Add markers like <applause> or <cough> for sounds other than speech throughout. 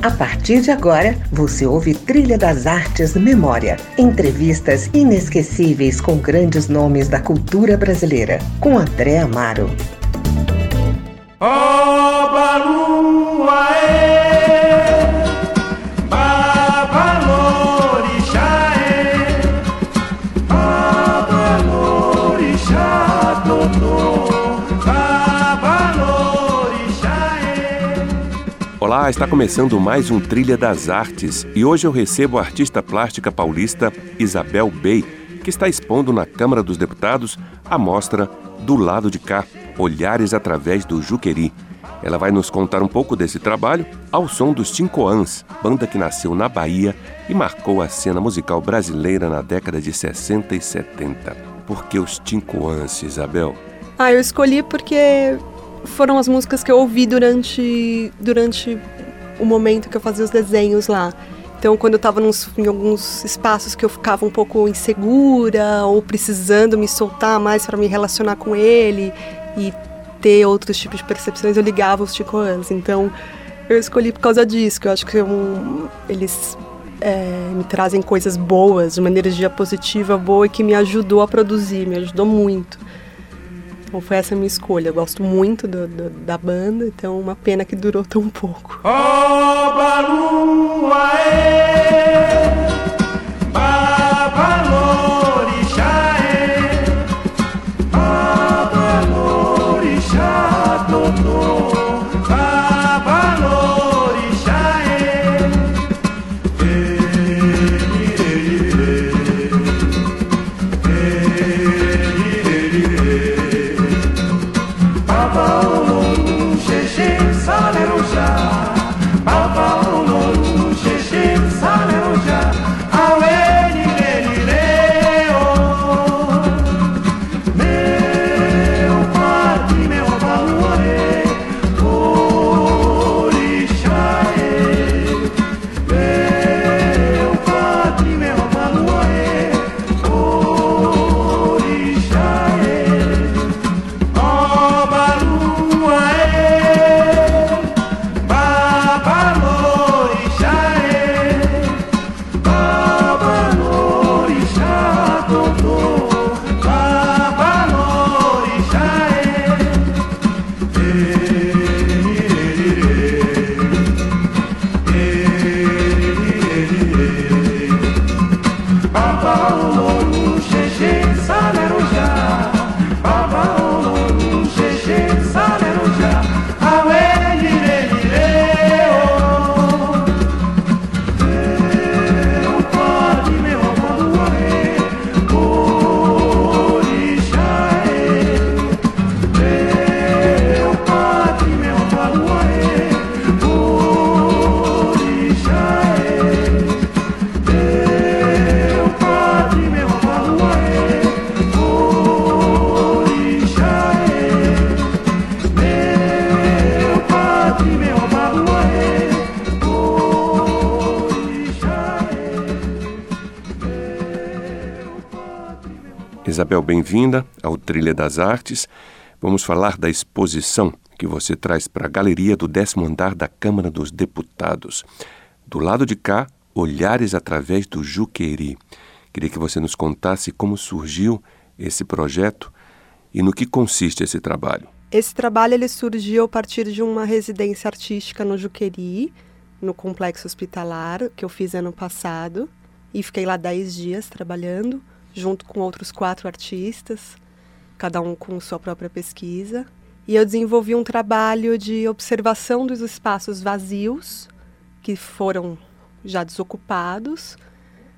A partir de agora, você ouve Trilha das Artes Memória. Entrevistas inesquecíveis com grandes nomes da cultura brasileira. Com André Amaro. Olá, está começando mais um Trilha das Artes e hoje eu recebo a artista plástica paulista Isabel Bey, que está expondo na Câmara dos Deputados a mostra Do Lado de Cá, Olhares através do Juqueri. Ela vai nos contar um pouco desse trabalho ao som dos Tincoãs, banda que nasceu na Bahia e marcou a cena musical brasileira na década de 60 e 70. Por que os Tincoãs, Isabel? Ah, eu escolhi porque foram as músicas que eu ouvi durante, durante o momento que eu fazia os desenhos lá. Então, quando eu estava em alguns espaços que eu ficava um pouco insegura ou precisando me soltar mais para me relacionar com ele e ter outros tipos de percepções, eu ligava os Ticoãs. Então, eu escolhi por causa disso, que eu acho que um, eles é, me trazem coisas boas, uma energia positiva boa e que me ajudou a produzir, me ajudou muito. Então foi essa a minha escolha. Eu gosto muito do, do, da banda, então uma pena que durou tão pouco. Oh, Isabel, bem-vinda ao Trilha das Artes. Vamos falar da exposição que você traz para a galeria do décimo andar da Câmara dos Deputados. Do lado de cá, Olhares através do Juqueri. Queria que você nos contasse como surgiu esse projeto e no que consiste esse trabalho. Esse trabalho ele surgiu a partir de uma residência artística no Juqueri, no complexo hospitalar, que eu fiz ano passado. E fiquei lá dez dias trabalhando junto com outros quatro artistas, cada um com sua própria pesquisa. E eu desenvolvi um trabalho de observação dos espaços vazios que foram já desocupados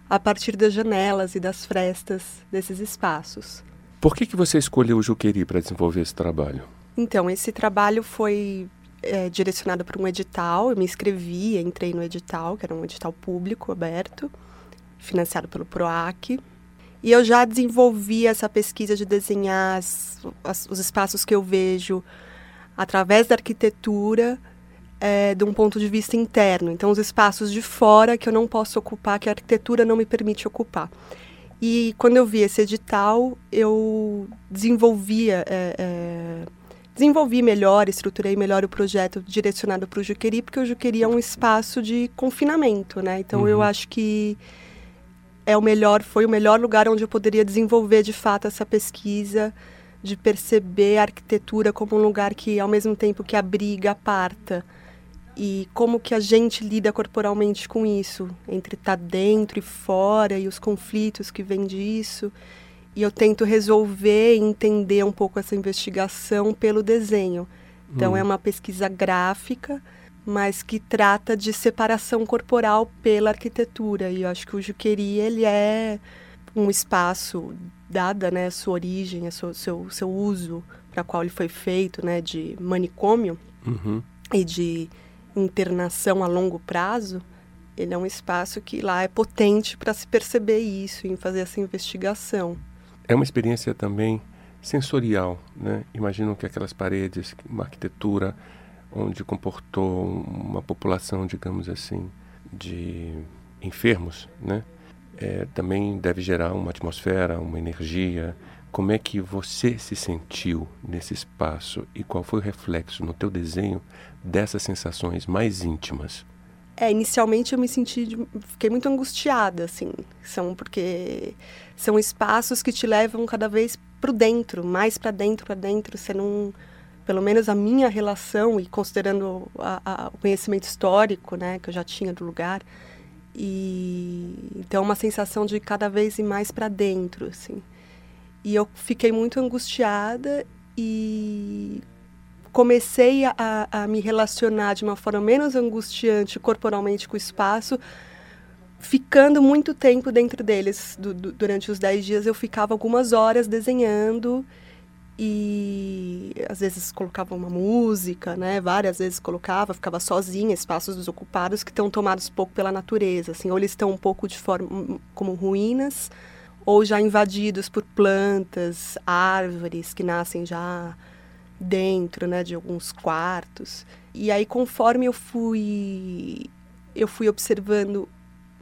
a partir das janelas e das frestas desses espaços. Por que, que você escolheu o Juqueri para desenvolver esse trabalho? Então, esse trabalho foi é, direcionado para um edital. Eu me inscrevi, entrei no edital, que era um edital público aberto, financiado pelo PROAC. E eu já desenvolvi essa pesquisa de desenhar as, as, os espaços que eu vejo através da arquitetura é, de um ponto de vista interno. Então, os espaços de fora que eu não posso ocupar, que a arquitetura não me permite ocupar. E quando eu vi esse edital, eu desenvolvia, é, é, desenvolvi melhor, estruturei melhor o projeto direcionado para o Juqueri, porque o Juqueri é um espaço de confinamento, né? Então uhum. eu acho que é o melhor, foi o melhor lugar onde eu poderia desenvolver de fato essa pesquisa, de perceber a arquitetura como um lugar que ao mesmo tempo que abriga, aparta. E como que a gente lida corporalmente com isso, entre estar tá dentro e fora e os conflitos que vêm disso e eu tento resolver e entender um pouco essa investigação pelo desenho. Então, hum. é uma pesquisa gráfica, mas que trata de separação corporal pela arquitetura. E eu acho que o Juqueri, ele é um espaço, dada né, a sua origem, a sua, seu, seu uso para qual ele foi feito, né, de manicômio uhum. e de internação a longo prazo, ele é um espaço que lá é potente para se perceber isso, em fazer essa investigação. É uma experiência também sensorial, né? Imagino que aquelas paredes, uma arquitetura onde comportou uma população, digamos assim, de enfermos, né? É, também deve gerar uma atmosfera, uma energia. Como é que você se sentiu nesse espaço e qual foi o reflexo no teu desenho dessas sensações mais íntimas? É, inicialmente eu me senti, fiquei muito angustiada, assim, são porque são espaços que te levam cada vez para dentro, mais para dentro, para dentro, você não, pelo menos a minha relação e considerando a, a, o conhecimento histórico, né, que eu já tinha do lugar, e então uma sensação de cada vez ir mais para dentro, assim. E eu fiquei muito angustiada e comecei a, a, me relacionar de uma forma menos angustiante corporalmente com o espaço, ficando muito tempo dentro deles. Du, du, durante os dez dias eu ficava algumas horas desenhando e às vezes colocava uma música, né? Várias vezes colocava, ficava sozinha, espaços desocupados que estão tomados pouco pela natureza, assim, ou eles estão um pouco de forma como ruínas, ou já invadidos por plantas, árvores que nascem já dentro, né, de alguns quartos. E aí conforme eu fui eu fui observando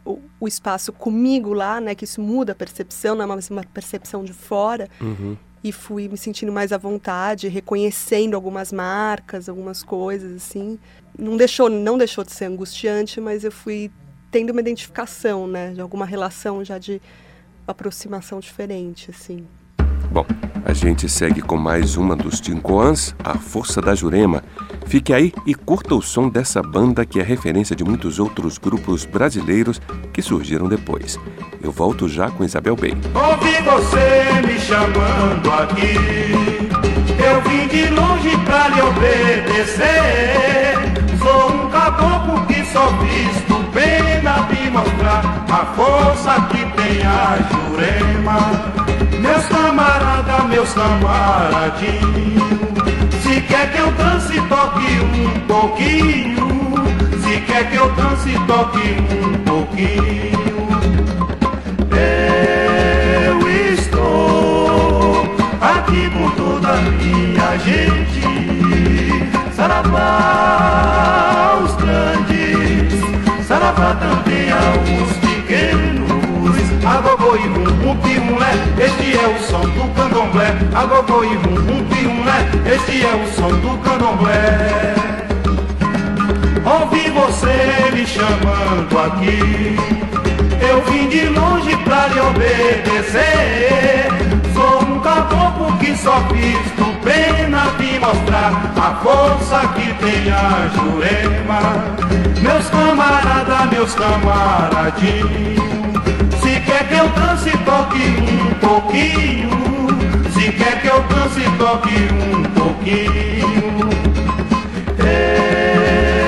o, o espaço comigo lá, né, que isso muda a percepção, não é uma, uma percepção de fora. Uhum. E fui me sentindo mais à vontade, reconhecendo algumas marcas, algumas coisas assim. Não deixou, não deixou de ser angustiante, mas eu fui tendo uma identificação, né, de alguma relação já de aproximação diferente, assim. Bom, a gente segue com mais uma dos Tincoans, A Força da Jurema. Fique aí e curta o som dessa banda que é referência de muitos outros grupos brasileiros que surgiram depois. Eu volto já com Isabel Bey. Ouvi você me chamando aqui, eu vim de longe pra lhe obedecer. Sou um caboclo que só visto pena de mostrar a força que tem a Jurema. Meus camarada, meus camaradinhos Se quer que eu dance, toque um pouquinho. Se quer que eu dance, toque um pouquinho. Eu estou aqui com toda a minha gente. Saravá os grandes. Saravá também Agogô e rum piumlé, este é o som do candomblé. Agogô e rum, um piumlé, este é o som do candomblé. Ouvi você me chamando aqui, eu vim de longe pra lhe obedecer. Sou um caboclo que só visto pena de mostrar a força que tem a Jurema. Meus camaradas, meus camaradinhos eu dance, toque um pouquinho. Se quer que eu dance, toque um pouquinho.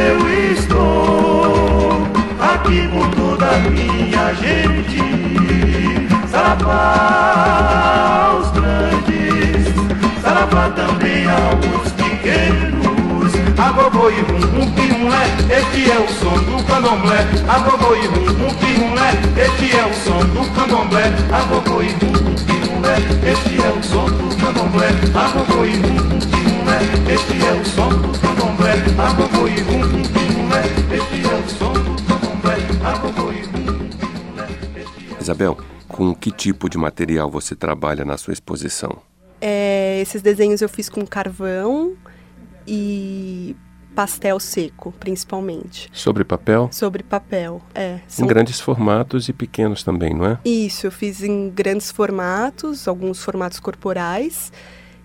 Eu estou aqui com toda a minha gente. Saravá aos grandes, saravá também aos pequenos. Agogô e rum, um pirulé, este é o som do candomblé. Agogô e rum, um pirulé, este é o som do candomblé. Agogô e rum, um pirulé, este é o som do candomblé. Agogô e rum, um pirulé, este é o som do candomblé. Agogô e rum, um pirulé, este é o som do candomblé. Agogô e rum, um pirulé, Isabel, com que tipo de material você trabalha na sua exposição? É, esses desenhos eu fiz com carvão e pastel seco, principalmente. Sobre papel? Sobre papel, é. São... Em grandes formatos e pequenos também, não é? Isso, eu fiz em grandes formatos, alguns formatos corporais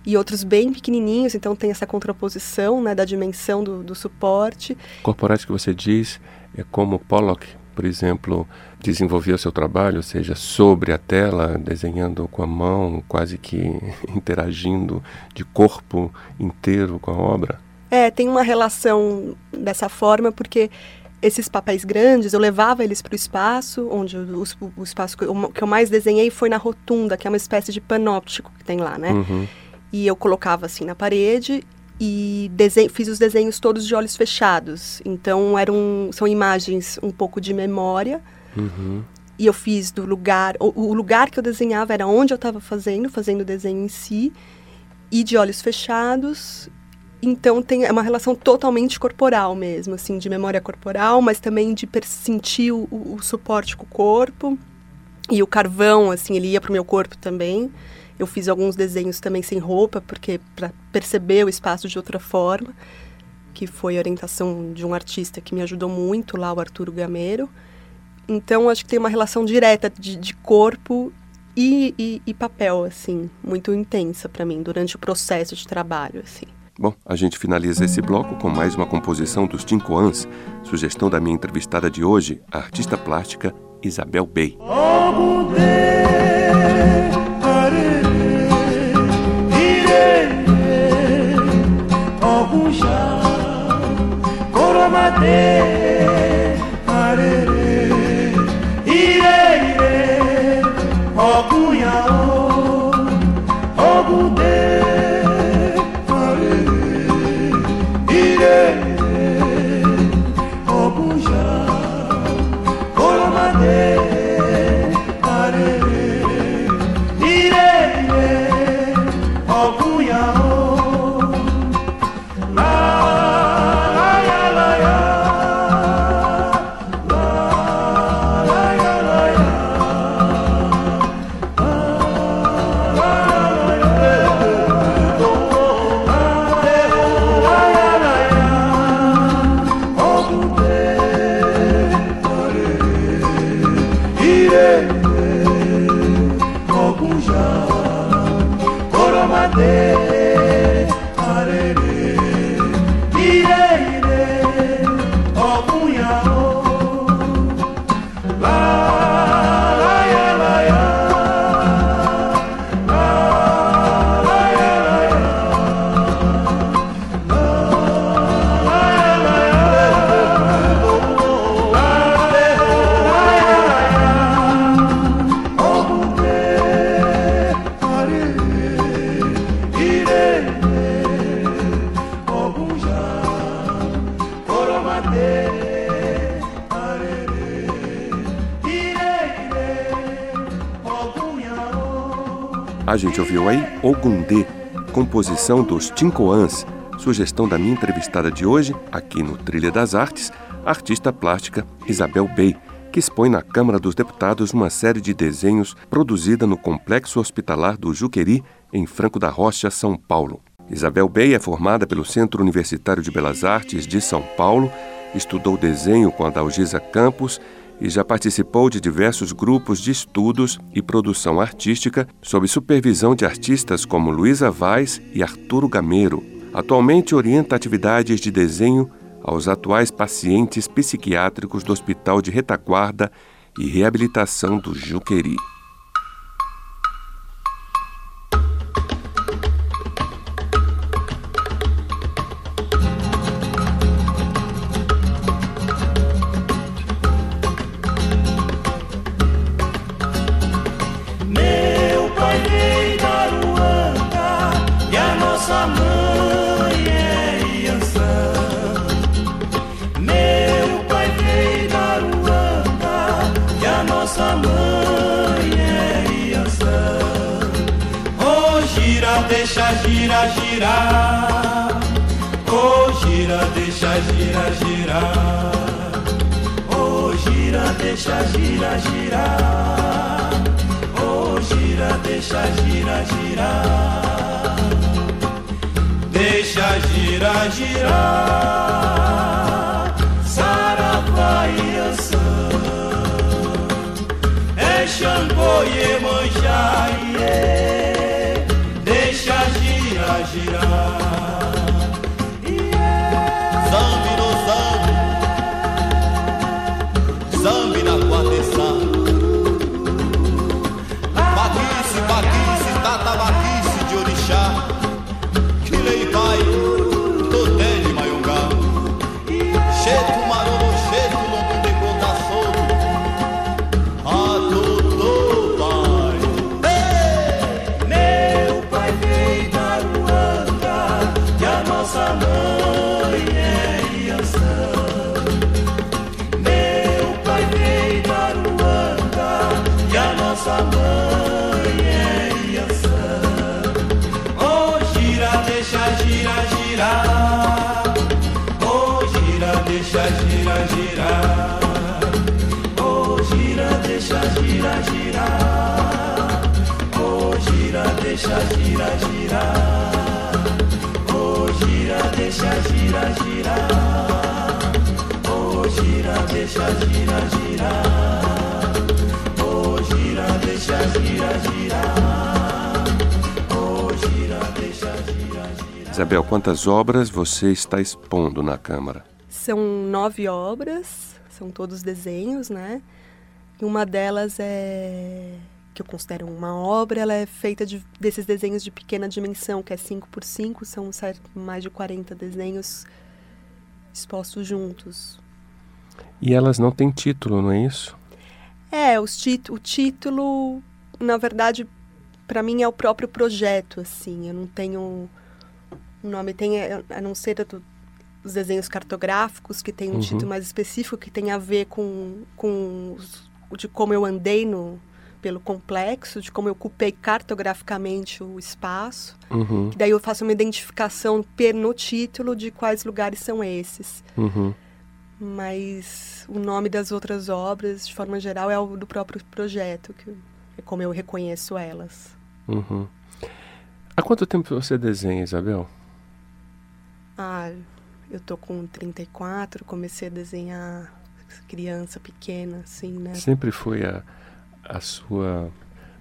e outros bem pequenininhos, então tem essa contraposição né, da dimensão do, do suporte. Corporais que você diz é como Pollock, por exemplo, desenvolvia o seu trabalho, ou seja, sobre a tela, desenhando com a mão, quase que <laughs> interagindo de corpo inteiro com a obra? É, tem uma relação dessa forma, porque esses papéis grandes, eu levava eles para o espaço, onde o, o, espaço que eu, que eu, mais desenhei foi na rotunda, que é uma espécie de panóptico que tem lá, né? Uhum. E eu colocava assim na parede e fiz os desenhos todos de olhos fechados. Então eram são imagens um pouco de memória. Uhum. E eu fiz do lugar, o, o, lugar que eu desenhava era onde eu estava fazendo, fazendo o desenho em si, e de olhos fechados. Então tem é uma relação totalmente corporal mesmo, assim, de memória corporal, mas também de sentir o, o suporte com o corpo. E o carvão, assim, ele ia para o meu corpo também. Eu fiz alguns desenhos também sem roupa, porque para perceber o espaço de outra forma, que foi a orientação de um artista que me ajudou muito lá, o Arturo Gameiro. Então, acho que tem uma relação direta de, de corpo e, e, e, papel, assim, muito intensa para mim durante o processo de trabalho, assim. Bom, a gente finaliza esse bloco com mais uma composição dos Tincoans, sugestão da minha entrevistada de hoje, a artista plástica Isabel Bey. A gente ouviu aí Ogundê, composição dos Tincoãs, sugestão da minha entrevistada de hoje, aqui no Trilha das Artes, artista plástica Isabel Bey, que expõe na Câmara dos Deputados uma série de desenhos produzida no Complexo Hospitalar do Juqueri, em Franco da Rocha, São Paulo. Isabel Bey é formada pelo Centro Universitário de Belas Artes de São Paulo, estudou desenho com a Dalgisa Campos e já participou de diversos grupos de estudos e produção artística sob supervisão de artistas como Luísa Vaz e Arturo Gameiro. Atualmente orienta atividades de desenho aos atuais pacientes psiquiátricos do Hospital de Retaguarda e Reabilitação do Juqueri. Deixa gira, girar. Oh, gira, deixa gira, girar. Oh, gira, deixa gira, girar. Oh, gira, deixa gira, girar. deixa girar, girar. Xangô e Emanjá, yeah. deixa girar, girar. Deixa, gira, girar. Oh, gira, deixa, gira, girar. Oh, gira, deixa, gira, girar. Oh, gira, deixa, gira, girar. Oh, gira, deixa, gira, girar. Isabel, quantas obras você está expondo na Câmara? São nove obras, são todos desenhos, né? E uma delas é que eu considero uma obra, ela é feita de, desses desenhos de pequena dimensão, que é 5 por 5 são mais de 40 desenhos expostos juntos. E elas não têm título, não é isso? É, os tit o título, na verdade, para mim é o próprio projeto, assim. Eu não tenho um nome, tem a não ser do, os desenhos cartográficos que tem um Uhum. título mais específico que tem a ver com, com os, de como eu andei no pelo complexo, de como eu ocupei cartograficamente o espaço. Uhum, daí eu faço uma identificação per- no título de quais lugares são esses. uhum. Mas o nome das outras obras, de forma geral, é o do próprio projeto, que é como eu reconheço elas. Uhum. Há quanto tempo você desenha, Isabel? Ah, eu tô com 34, comecei a desenhar criança pequena, assim, né? Sempre foi a, a sua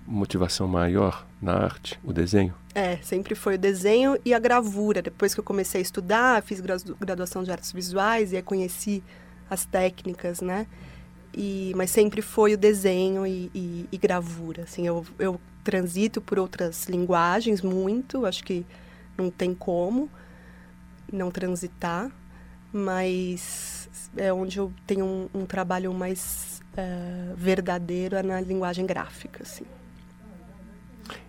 motivação maior na arte, o desenho? É, sempre foi o desenho e a gravura. Depois que eu comecei a estudar, fiz gradu- graduação de artes visuais e aí conheci as técnicas, né? E, mas sempre foi o desenho e, e- e gravura. Assim, eu, eu transito por outras linguagens muito, acho que não tem como não transitar, mas é onde eu tenho um, um trabalho mais eh, verdadeiro é na linguagem gráfica, assim.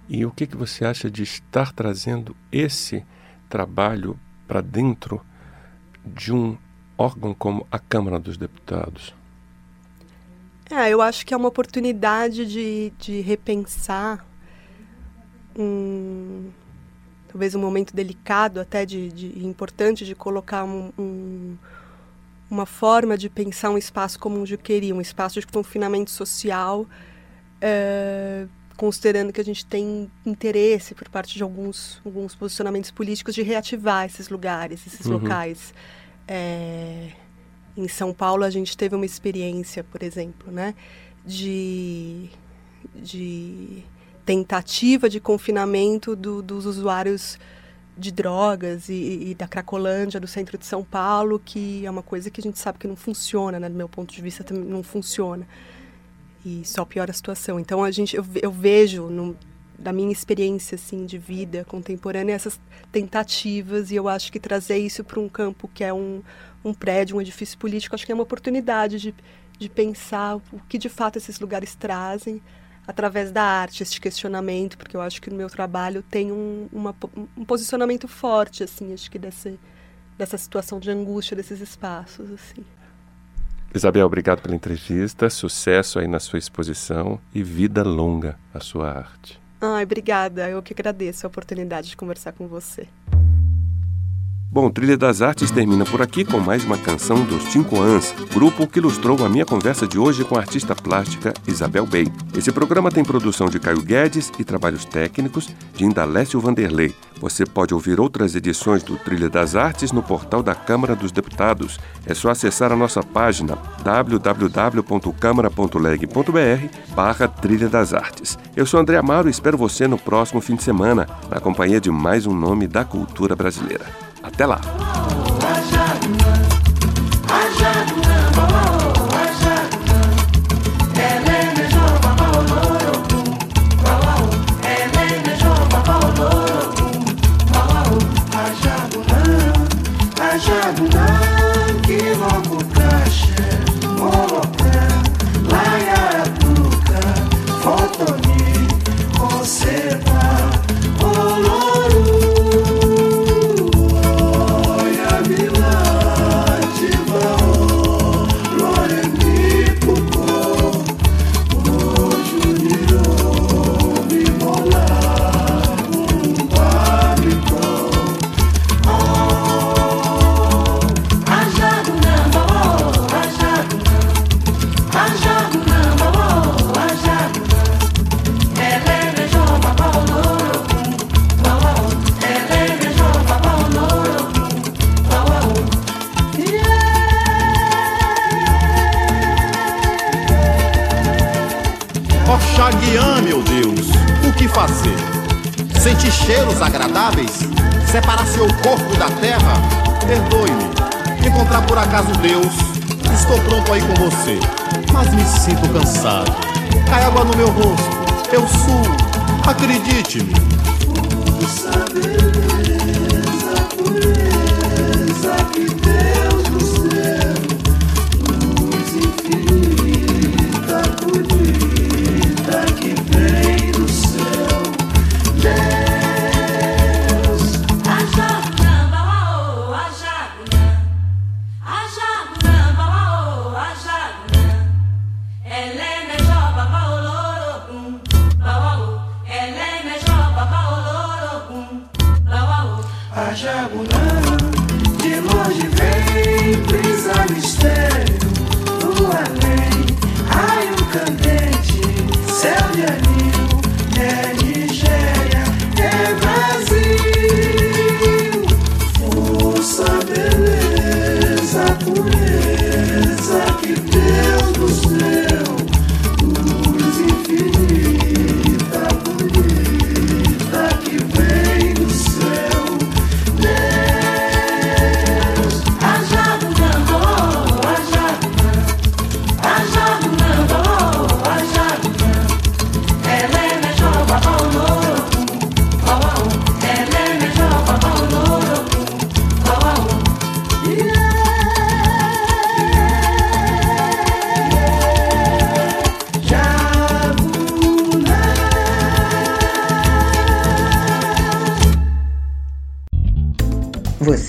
E o que, que você acha de estar trazendo esse trabalho para dentro de um órgão como a Câmara dos Deputados? É, eu acho que é uma oportunidade de, de repensar um, talvez um momento delicado, até de, de importante de colocar um, um- uma forma de pensar um espaço como um Juqueri, um espaço de confinamento social, é, considerando que a gente tem interesse por parte de alguns, alguns posicionamentos políticos de reativar esses lugares, esses Uhum. locais. É, em São Paulo a gente teve uma experiência, por exemplo, né, de, de tentativa de confinamento do- dos usuários de drogas e, e da Cracolândia, do centro de São Paulo, que é uma coisa que a gente sabe que não funciona, né, do meu ponto de vista também não funciona. E só piora a situação. Então a gente eu, eu vejo no, da minha experiência assim de vida contemporânea essas tentativas e eu acho que trazer isso para um campo que é um, um prédio, um edifício político, acho que é uma oportunidade de, de pensar o que de fato esses lugares trazem através da arte, este questionamento, porque eu acho que no meu trabalho tem um, uma um posicionamento forte, assim, acho que desse, dessa situação de angústia desses espaços, assim. Isabel, obrigado pela entrevista, sucesso aí na sua exposição e vida longa à sua arte. Ai, obrigada, eu que agradeço a oportunidade de conversar com você. Bom, Trilha das Artes termina por aqui com mais uma canção dos Cinco Ans, grupo que ilustrou a minha conversa de hoje com a artista plástica Isabel Bey. Esse programa tem produção de Caio Guedes e trabalhos técnicos de Indalécio Vanderlei. Você pode ouvir outras edições do Trilha das Artes no portal da Câmara dos Deputados. É só acessar a nossa página www.câmara.leg.br barra Trilha das Artes. Eu sou André Amaro e espero você no próximo fim de semana, na companhia de mais um nome da cultura brasileira. Até lá! Agradáveis? Separar seu corpo da terra? Perdoe-me. Encontrar por acaso Deus? Estou pronto aí com você, mas me sinto cansado. Cai água no meu rosto, eu suo, acredite-me.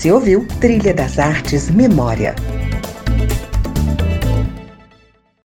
Você ouviu Trilha das Artes Memória